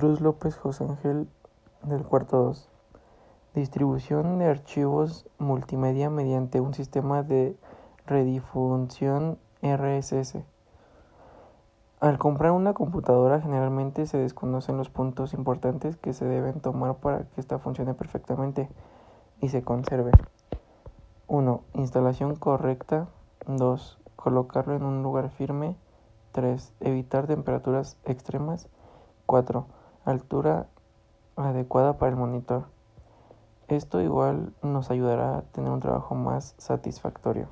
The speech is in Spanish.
Cruz López José Ángel del cuarto 2. Distribución de archivos multimedia mediante un sistema de redifusión RSS. Al comprar una computadora generalmente se desconocen los puntos importantes que se deben tomar para que ésta funcione perfectamente y se conserve. 1. Instalación correcta. 2. Colocarlo en un lugar firme. 3. Evitar temperaturas extremas. 4. Altura adecuada para el monitor. Esto igual nos ayudará a tener un trabajo más satisfactorio.